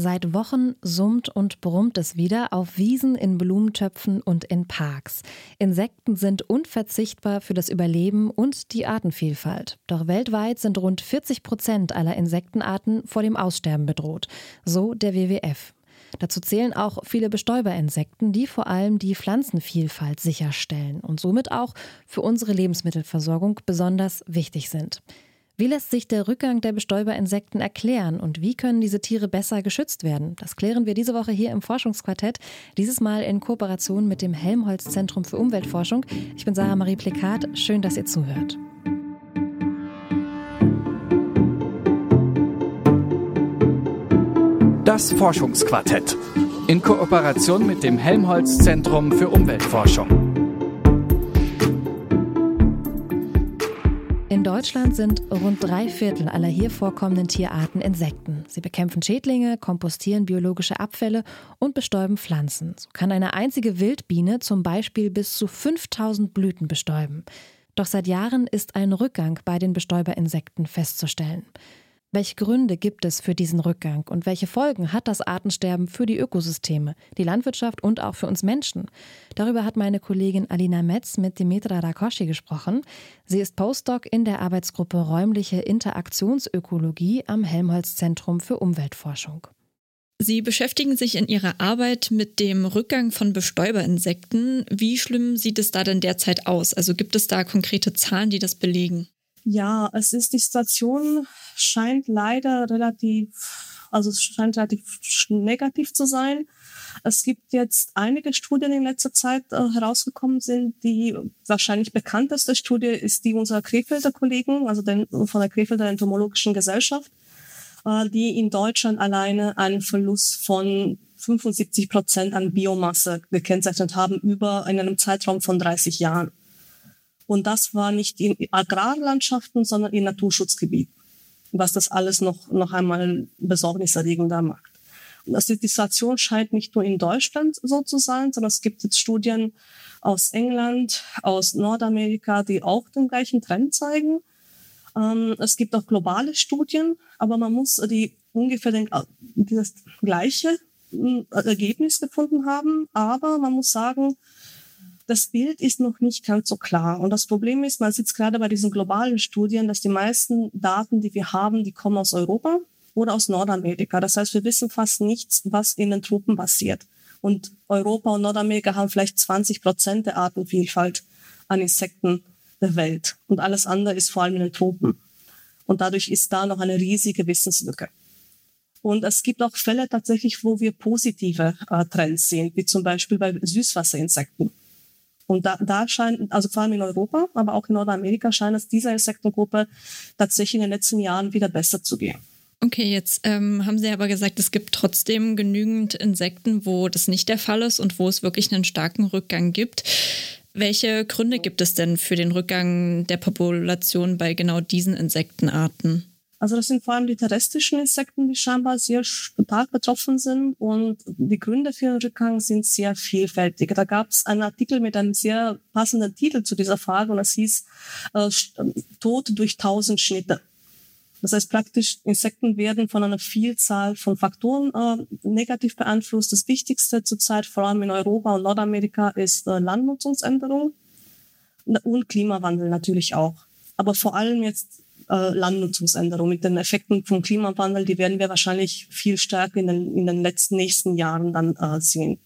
Seit Wochen summt und brummt es wieder auf Wiesen, in Blumentöpfen und in Parks. Insekten sind unverzichtbar für das Überleben und die Artenvielfalt. Doch weltweit sind rund 40 Prozent aller Insektenarten vor dem Aussterben bedroht. So der WWF. Dazu zählen auch viele Bestäuberinsekten, die vor allem die Pflanzenvielfalt sicherstellen und somit auch für unsere Lebensmittelversorgung besonders wichtig sind. Wie lässt sich der Rückgang der Bestäuberinsekten erklären und wie können diese Tiere besser geschützt werden? Das klären wir diese Woche hier im Forschungsquartett, dieses Mal in Kooperation mit dem Helmholtz Zentrum für Umweltforschung. Ich bin Sarah Marie Plekat, schön, dass ihr zuhört. Das Forschungsquartett in Kooperation mit dem Helmholtz Zentrum für Umweltforschung. Deutschland sind rund drei Viertel aller hier vorkommenden Tierarten Insekten. Sie bekämpfen Schädlinge, kompostieren biologische Abfälle und bestäuben Pflanzen. So kann eine einzige Wildbiene zum Beispiel bis zu 5000 Blüten bestäuben. Doch seit Jahren ist ein Rückgang bei den Bestäuberinsekten festzustellen. Welche Gründe gibt es für diesen Rückgang und welche Folgen hat das Artensterben für die Ökosysteme, die Landwirtschaft und auch für uns Menschen? Darüber hat meine Kollegin Alina Metz mit Dimitra Rakoshi gesprochen. Sie ist Postdoc in der Arbeitsgruppe Räumliche Interaktionsökologie am Helmholtz Zentrum für Umweltforschung. Sie beschäftigen sich in Ihrer Arbeit mit dem Rückgang von Bestäuberinsekten. Wie schlimm sieht es da denn derzeit aus? Also gibt es da konkrete Zahlen, die das belegen? Ja, es ist die Situation scheint leider relativ, also es scheint relativ negativ zu sein. Es gibt jetzt einige Studien in letzter Zeit äh, herausgekommen sind. Die wahrscheinlich bekannteste Studie ist die unserer Krefelder Kollegen, also den, von der Krefelder Entomologischen Gesellschaft, äh, die in Deutschland alleine einen Verlust von 75 Prozent an Biomasse gekennzeichnet haben über in einem Zeitraum von 30 Jahren. Und das war nicht in Agrarlandschaften, sondern in Naturschutzgebieten, was das alles noch, noch einmal besorgniserregender macht. Und also die Situation scheint nicht nur in Deutschland so zu sein, sondern es gibt jetzt Studien aus England, aus Nordamerika, die auch den gleichen Trend zeigen. Ähm, es gibt auch globale Studien, aber man muss die ungefähr den, das gleiche äh, Ergebnis gefunden haben. Aber man muss sagen, das Bild ist noch nicht ganz so klar. Und das Problem ist, man sieht gerade bei diesen globalen Studien, dass die meisten Daten, die wir haben, die kommen aus Europa oder aus Nordamerika. Das heißt, wir wissen fast nichts, was in den Tropen passiert. Und Europa und Nordamerika haben vielleicht 20 Prozent der Artenvielfalt an Insekten der Welt. Und alles andere ist vor allem in den Tropen. Und dadurch ist da noch eine riesige Wissenslücke. Und es gibt auch Fälle tatsächlich, wo wir positive äh, Trends sehen, wie zum Beispiel bei Süßwasserinsekten. Und da, da scheint, also vor allem in Europa, aber auch in Nordamerika scheint es dieser Insektengruppe tatsächlich in den letzten Jahren wieder besser zu gehen. Okay, jetzt ähm, haben Sie aber gesagt, es gibt trotzdem genügend Insekten, wo das nicht der Fall ist und wo es wirklich einen starken Rückgang gibt. Welche Gründe gibt es denn für den Rückgang der Population bei genau diesen Insektenarten? Also das sind vor allem die terrestrischen Insekten, die scheinbar sehr stark betroffen sind und die Gründe für den Rückgang sind sehr vielfältig. Da gab es einen Artikel mit einem sehr passenden Titel zu dieser Frage und das hieß äh, Tod durch tausend Schnitte. Das heißt praktisch, Insekten werden von einer Vielzahl von Faktoren äh, negativ beeinflusst. Das Wichtigste zurzeit, vor allem in Europa und Nordamerika, ist äh, Landnutzungsänderung und Klimawandel natürlich auch. Aber vor allem jetzt äh, Landnutzungsänderung. Mit den Effekten vom Klimawandel, die werden wir wahrscheinlich viel stärker in den, in den letzten nächsten Jahren dann äh, sehen.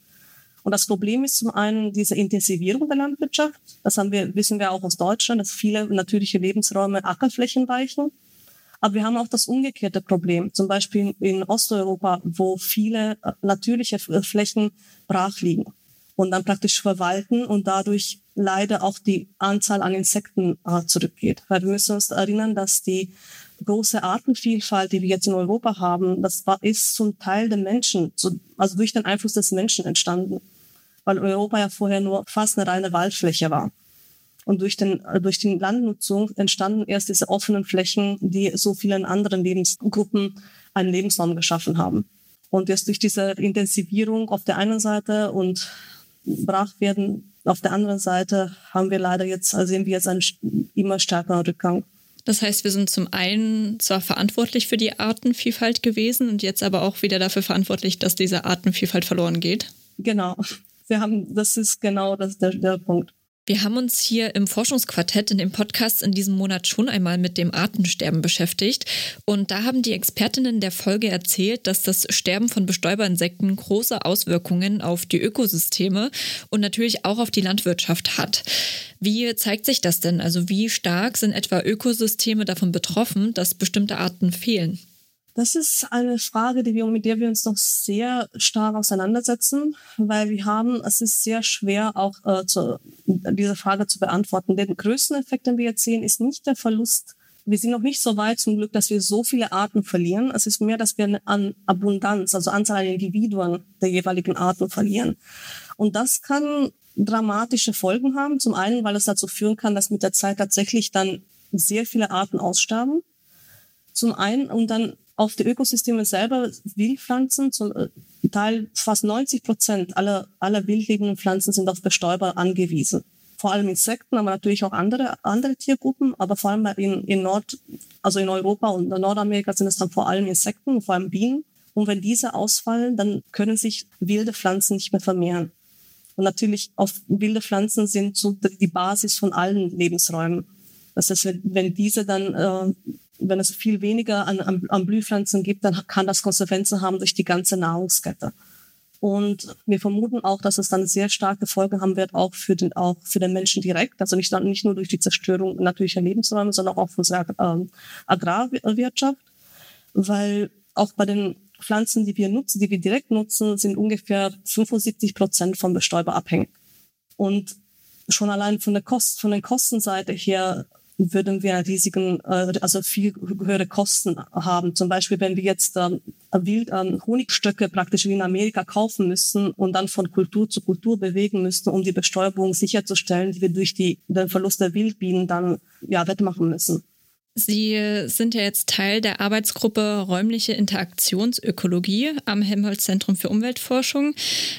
Und das Problem ist zum einen diese Intensivierung der Landwirtschaft. Das haben wir, wissen wir auch aus Deutschland, dass viele natürliche Lebensräume Ackerflächen weichen. Aber wir haben auch das umgekehrte Problem, zum Beispiel in Osteuropa, wo viele äh, natürliche Flächen brach liegen und dann praktisch verwalten und dadurch leider auch die Anzahl an Insekten äh, zurückgeht. Weil wir müssen uns erinnern, dass die große Artenvielfalt, die wir jetzt in Europa haben, das war, ist zum Teil den Menschen, also durch den Einfluss des Menschen entstanden. Weil Europa ja vorher nur fast eine reine Waldfläche war. Und durch, den, durch die Landnutzung entstanden erst diese offenen Flächen, die so vielen anderen Lebensgruppen einen Lebensraum geschaffen haben. Und erst durch diese Intensivierung auf der einen Seite und Brachwerden auf der anderen Seite haben wir leider jetzt, also sehen wir jetzt einen immer stärkeren Rückgang. Das heißt, wir sind zum einen zwar verantwortlich für die Artenvielfalt gewesen und jetzt aber auch wieder dafür verantwortlich, dass diese Artenvielfalt verloren geht. Genau. Wir haben, das ist genau das, der, der Punkt. Wir haben uns hier im Forschungsquartett in dem Podcast in diesem Monat schon einmal mit dem Artensterben beschäftigt. Und da haben die Expertinnen der Folge erzählt, dass das Sterben von Bestäuberinsekten große Auswirkungen auf die Ökosysteme und natürlich auch auf die Landwirtschaft hat. Wie zeigt sich das denn? Also wie stark sind etwa Ökosysteme davon betroffen, dass bestimmte Arten fehlen? Das ist eine Frage, die wir, mit der wir uns noch sehr stark auseinandersetzen, weil wir haben, es ist sehr schwer auch äh, zu, diese Frage zu beantworten. Den größten Effekt, den wir jetzt sehen, ist nicht der Verlust. Wir sind noch nicht so weit zum Glück, dass wir so viele Arten verlieren. Es ist mehr, dass wir an Abundanz, also Anzahl an Individuen der jeweiligen Arten verlieren. Und das kann dramatische Folgen haben. Zum einen, weil es dazu führen kann, dass mit der Zeit tatsächlich dann sehr viele Arten aussterben. Zum einen, und dann auf die Ökosysteme selber, Wildpflanzen, zum äh, Teil fast 90 Prozent aller, aller wildlebenden Pflanzen sind auf Bestäuber angewiesen. Vor allem Insekten, aber natürlich auch andere, andere Tiergruppen, aber vor allem in, in Nord, also in Europa und in Nordamerika sind es dann vor allem Insekten, vor allem Bienen. Und wenn diese ausfallen, dann können sich wilde Pflanzen nicht mehr vermehren. Und natürlich auf wilde Pflanzen sind so die Basis von allen Lebensräumen. Das heißt, wenn, diese dann äh, wenn es viel weniger an, an, an Blühpflanzen gibt, dann kann das Konsequenzen haben durch die ganze Nahrungskette. Und wir vermuten auch, dass es dann sehr starke Folgen haben wird, auch für den, auch für den Menschen direkt. Also nicht, nicht nur durch die Zerstörung natürlicher Lebensräume, sondern auch für unsere ähm, Agrarwirtschaft. Weil auch bei den Pflanzen, die wir nutzen, die wir direkt nutzen, sind ungefähr 75 Prozent vom Bestäuber abhängig. Und schon allein von der Kost, von der Kostenseite her würden wir riesigen, äh, also viel höhere Kosten haben. Zum Beispiel, wenn wir jetzt ähm, Wild, ähm, Honigstöcke praktisch wie in Amerika kaufen müssen und dann von Kultur zu Kultur bewegen müssten, um die Bestäubung sicherzustellen, die wir durch die, den Verlust der Wildbienen dann ja, wettmachen müssen. Sie sind ja jetzt Teil der Arbeitsgruppe Räumliche Interaktionsökologie am Helmholtz-Zentrum für Umweltforschung.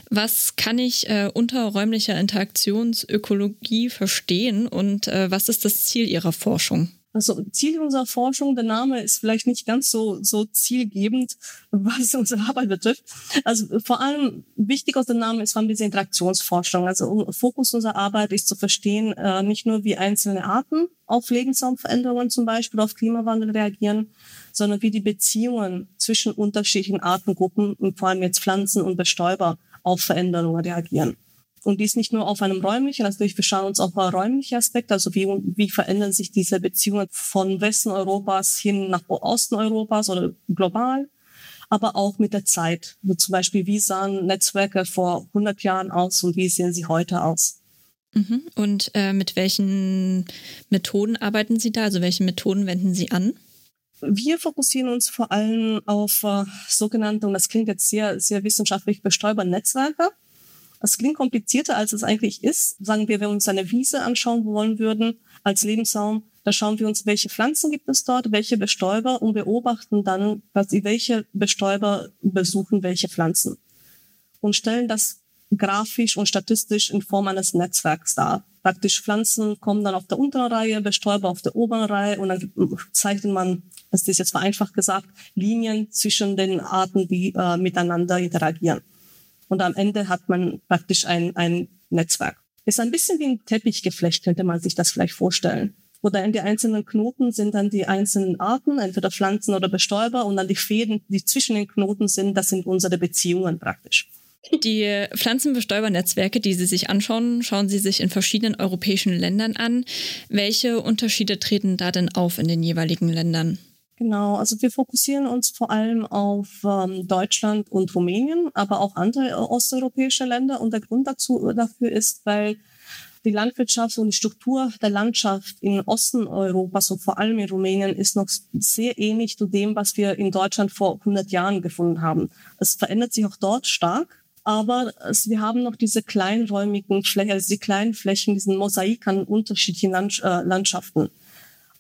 Was kann ich äh, unter räumlicher Interaktionsökologie verstehen und äh, was ist das Ziel Ihrer Forschung? Also Ziel unserer Forschung, der Name ist vielleicht nicht ganz so, so zielgebend, was unsere Arbeit betrifft. Also vor allem wichtig aus dem Namen ist vor allem diese Interaktionsforschung. Also Fokus unserer Arbeit ist zu verstehen, äh, nicht nur wie einzelne Arten auf Lebensraumveränderungen zum Beispiel, auf Klimawandel reagieren, sondern wie die Beziehungen zwischen unterschiedlichen Artengruppen und vor allem jetzt Pflanzen und Bestäuber auf Veränderungen reagieren. Und dies nicht nur auf einem räumlichen, also wir schauen uns auch räumliche Aspekte, also wie, wie verändern sich diese Beziehungen von Westen Europas hin nach Osten Europas oder global, aber auch mit der Zeit. Also zum Beispiel, wie sahen Netzwerke vor 100 Jahren aus und wie sehen sie heute aus? Mhm. Und äh, mit welchen Methoden arbeiten Sie da? Also welche Methoden wenden Sie an? Wir fokussieren uns vor allem auf äh, sogenannte, und das klingt jetzt sehr, sehr wissenschaftlich, Bestäubernetzwerke. Das klingt komplizierter, als es eigentlich ist. Sagen wir, wenn wir uns eine Wiese anschauen wollen würden als Lebensraum, da schauen wir uns, welche Pflanzen gibt es dort, welche Bestäuber und beobachten dann, quasi, welche Bestäuber besuchen welche Pflanzen. Und stellen das grafisch und statistisch in Form eines Netzwerks dar. Praktisch Pflanzen kommen dann auf der unteren Reihe, Bestäuber auf der oberen Reihe und dann zeichnet man, das ist jetzt vereinfacht gesagt, Linien zwischen den Arten, die äh, miteinander interagieren. Und am Ende hat man praktisch ein, ein Netzwerk. Ist ein bisschen wie ein Teppichgeflecht, könnte man sich das vielleicht vorstellen. Oder in die einzelnen Knoten sind dann die einzelnen Arten, entweder Pflanzen oder Bestäuber, und dann die Fäden, die zwischen den Knoten sind, das sind unsere Beziehungen praktisch. Die Pflanzenbestäubernetzwerke, die Sie sich anschauen, schauen Sie sich in verschiedenen europäischen Ländern an. Welche Unterschiede treten da denn auf in den jeweiligen Ländern? Genau, also wir fokussieren uns vor allem auf ähm, Deutschland und Rumänien, aber auch andere äh, osteuropäische Länder. Und der Grund dazu, dafür ist, weil die Landwirtschaft und die Struktur der Landschaft in Osten Europas und vor allem in Rumänien ist noch sehr ähnlich zu dem, was wir in Deutschland vor 100 Jahren gefunden haben. Es verändert sich auch dort stark, aber wir haben noch diese kleinräumigen Flächen, also die kleinen Flächen, diesen Mosaik an unterschiedlichen äh, Landschaften.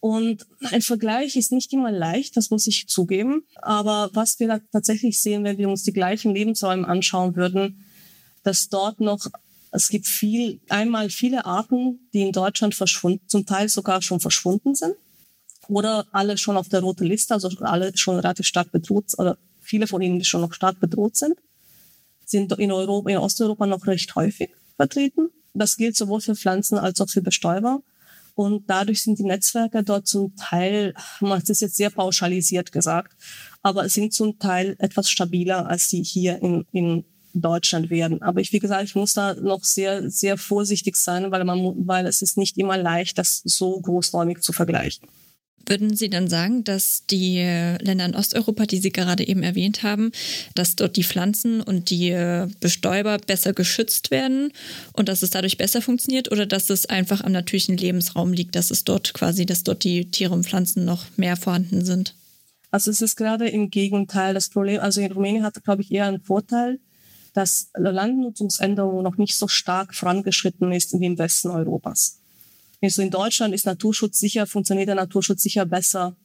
Und ein Vergleich ist nicht immer leicht, das muss ich zugeben. Aber was wir da tatsächlich sehen, wenn wir uns die gleichen Lebensräume anschauen würden, dass dort noch, es gibt viel, einmal viele Arten, die in Deutschland verschwunden, zum Teil sogar schon verschwunden sind. oder alle schon auf der roten Liste, also alle schon relativ stark bedroht, oder viele von ihnen, schon noch stark bedroht sind, sind in Europa, in Osteuropa noch recht häufig vertreten. Das gilt sowohl für Pflanzen als auch für Bestäuber. Und dadurch sind die Netzwerke dort zum Teil, man ist jetzt sehr pauschalisiert gesagt, aber sind zum Teil etwas stabiler, als sie hier in, in Deutschland werden. Aber ich, wie gesagt, ich muss da noch sehr, sehr vorsichtig sein, weil man, weil es ist nicht immer leicht, das so großräumig zu vergleichen. Würden Sie dann sagen, dass die Länder in Osteuropa, die Sie gerade eben erwähnt haben, dass dort die Pflanzen und die Bestäuber besser geschützt werden und dass es dadurch besser funktioniert oder dass es einfach am natürlichen Lebensraum liegt, dass es dort quasi, dass dort die Tiere und Pflanzen noch mehr vorhanden sind? Also es ist gerade im Gegenteil das Problem. Also in Rumänien hat, glaube ich, eher einen Vorteil, dass Landnutzungsänderung noch nicht so stark vorangeschritten ist wie im Westen Europas. Also in Deutschland ist Naturschutz sicher, funktioniert der Naturschutz sicher besser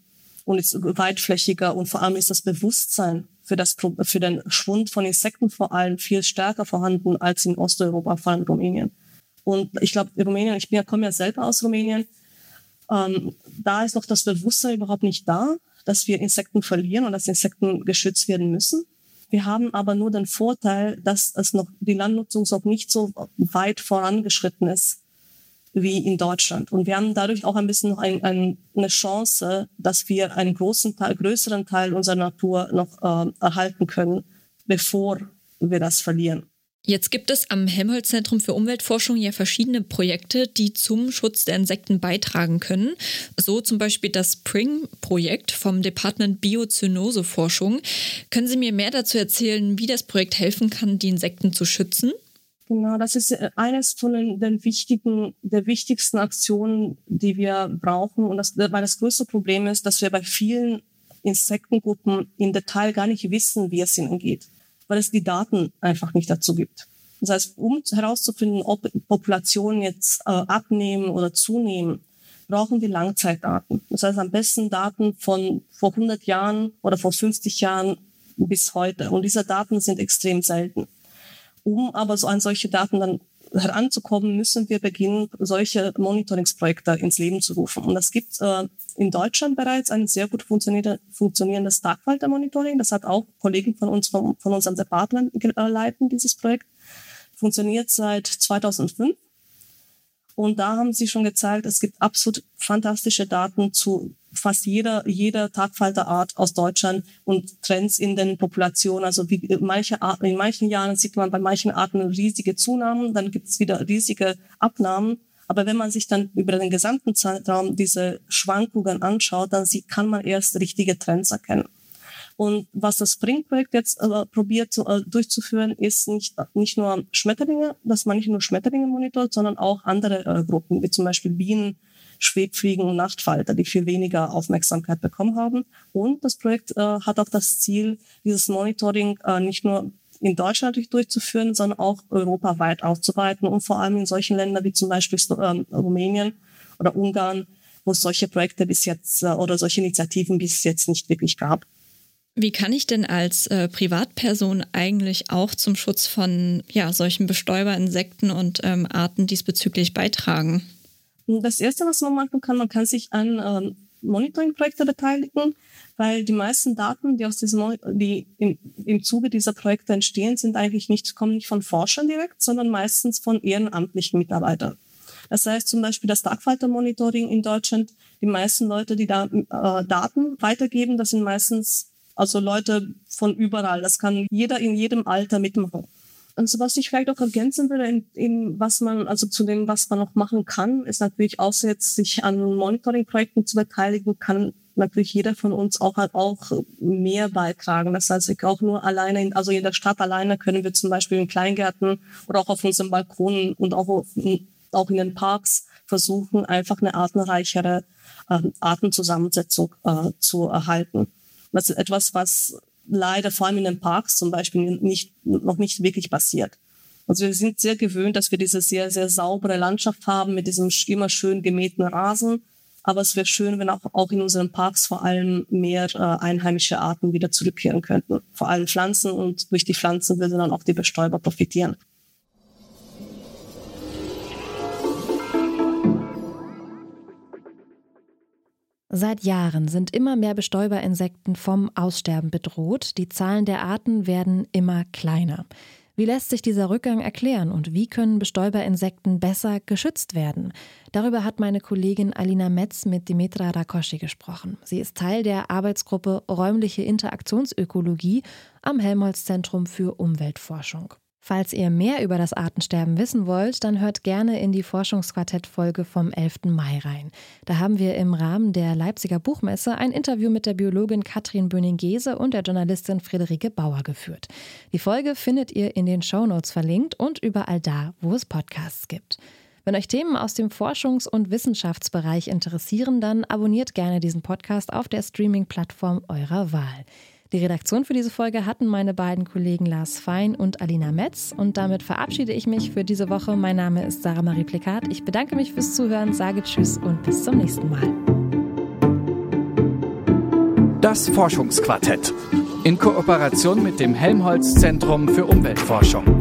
und ist weitflächiger und vor allem ist das Bewusstsein für, das, für den Schwund von Insekten vor allem viel stärker vorhanden als in Osteuropa, vor allem in Rumänien. Und ich glaube, Rumänien, ich bin ja, komme ja selber aus Rumänien, ähm, da ist noch das Bewusstsein überhaupt nicht da, dass wir Insekten verlieren und dass Insekten geschützt werden müssen. Wir haben aber nur den Vorteil, dass es noch die Landnutzung noch nicht so weit vorangeschritten ist wie in Deutschland. Und wir haben dadurch auch ein bisschen ein, ein, eine Chance, dass wir einen großen Teil, größeren Teil unserer Natur noch äh, erhalten können, bevor wir das verlieren. Jetzt gibt es am Helmholtz-Zentrum für Umweltforschung ja verschiedene Projekte, die zum Schutz der Insekten beitragen können. So zum Beispiel das Spring-Projekt vom Department Biozynose-Forschung. Können Sie mir mehr dazu erzählen, wie das Projekt helfen kann, die Insekten zu schützen? Genau, das ist äh, eines von den, wichtigen, der wichtigsten Aktionen, die wir brauchen. Und das, weil das größte Problem ist, dass wir bei vielen Insektengruppen im Detail gar nicht wissen, wie es ihnen geht, weil es die Daten einfach nicht dazu gibt. Das heißt, um herauszufinden, ob Populationen jetzt äh, abnehmen oder zunehmen, brauchen wir Langzeitdaten. Das heißt, am besten Daten von vor 100 Jahren oder vor 50 Jahren bis heute. Und diese Daten sind extrem selten. Um aber so an solche Daten dann heranzukommen, müssen wir beginnen, solche Monitoringsprojekte ins Leben zu rufen. Und es gibt äh, in Deutschland bereits ein sehr gut funktionierendes Tagwalter-Monitoring. Das hat auch Kollegen von uns, von, von unserem Department äh, leiten, dieses Projekt. Funktioniert seit 2005 und da haben sie schon gezeigt, es gibt absolut fantastische Daten zu fast jeder, jeder Tagfalterart aus Deutschland und Trends in den Populationen. Also wie manche Arten, in manchen Jahren sieht man bei manchen Arten riesige Zunahmen, dann gibt es wieder riesige Abnahmen. Aber wenn man sich dann über den gesamten Zeitraum diese Schwankungen anschaut, dann sieht, kann man erst richtige Trends erkennen. Und was das Spring-Projekt jetzt äh, probiert zu, äh, durchzuführen, ist nicht, nicht nur Schmetterlinge, dass man nicht nur Schmetterlinge monitort, sondern auch andere äh, Gruppen, wie zum Beispiel Bienen, Schwebfliegen und Nachtfalter, die viel weniger Aufmerksamkeit bekommen haben. Und das Projekt äh, hat auch das Ziel, dieses Monitoring äh, nicht nur in Deutschland durchzuführen, sondern auch europaweit auszuweiten und vor allem in solchen Ländern wie zum Beispiel äh, Rumänien oder Ungarn, wo es solche Projekte bis jetzt äh, oder solche Initiativen bis jetzt nicht wirklich gab. Wie kann ich denn als äh, Privatperson eigentlich auch zum Schutz von ja, solchen Bestäuberinsekten und ähm, Arten diesbezüglich beitragen? Das Erste, was man machen kann, man kann sich an ähm, Monitoring-Projekte beteiligen, weil die meisten Daten, die aus diesem, die im, im Zuge dieser Projekte entstehen, sind eigentlich nicht, kommen nicht von Forschern direkt, sondern meistens von ehrenamtlichen Mitarbeitern. Das heißt zum Beispiel das Tagfalter-Monitoring in Deutschland, die meisten Leute, die da äh, Daten weitergeben, das sind meistens also Leute von überall. Das kann jeder in jedem Alter mitmachen. Und so was ich vielleicht auch ergänzen würde, in, in was man, also zu dem, was man noch machen kann, ist natürlich außer jetzt sich an Monitoring-Projekten zu beteiligen, kann natürlich jeder von uns auch halt auch mehr beitragen. Das heißt, ich auch nur alleine, in, also in der Stadt alleine können wir zum Beispiel in Kleingärten oder auch auf unserem Balkon und auch, auch in den Parks versuchen, einfach eine artenreichere äh, Artenzusammensetzung äh, zu erhalten. Das ist etwas, was leider vor allem in den Parks zum Beispiel nicht, noch nicht wirklich passiert. Also wir sind sehr gewöhnt, dass wir diese sehr, sehr saubere Landschaft haben mit diesem immer schön gemähten Rasen. Aber es wäre schön, wenn auch, auch in unseren Parks vor allem mehr äh, einheimische Arten wieder zurückkehren könnten. Vor allem Pflanzen und durch die Pflanzen würden dann auch die Bestäuber profitieren. Seit Jahren sind immer mehr Bestäuberinsekten vom Aussterben bedroht. Die Zahlen der Arten werden immer kleiner. Wie lässt sich dieser Rückgang erklären und wie können Bestäuberinsekten besser geschützt werden? Darüber hat meine Kollegin Alina Metz mit Dimitra Rakoschi gesprochen. Sie ist Teil der Arbeitsgruppe Räumliche Interaktionsökologie am Helmholtz-Zentrum für Umweltforschung. Falls ihr mehr über das Artensterben wissen wollt, dann hört gerne in die Forschungsquartett-Folge vom 11. Mai rein. Da haben wir im Rahmen der Leipziger Buchmesse ein Interview mit der Biologin Katrin Böning-Gese und der Journalistin Friederike Bauer geführt. Die Folge findet ihr in den Shownotes verlinkt und überall da, wo es Podcasts gibt. Wenn euch Themen aus dem Forschungs- und Wissenschaftsbereich interessieren, dann abonniert gerne diesen Podcast auf der Streaming-Plattform eurer Wahl. Die Redaktion für diese Folge hatten meine beiden Kollegen Lars Fein und Alina Metz. Und damit verabschiede ich mich für diese Woche. Mein Name ist Sarah Marie Plikat. Ich bedanke mich fürs Zuhören, sage Tschüss und bis zum nächsten Mal. Das Forschungsquartett in Kooperation mit dem Helmholtz Zentrum für Umweltforschung.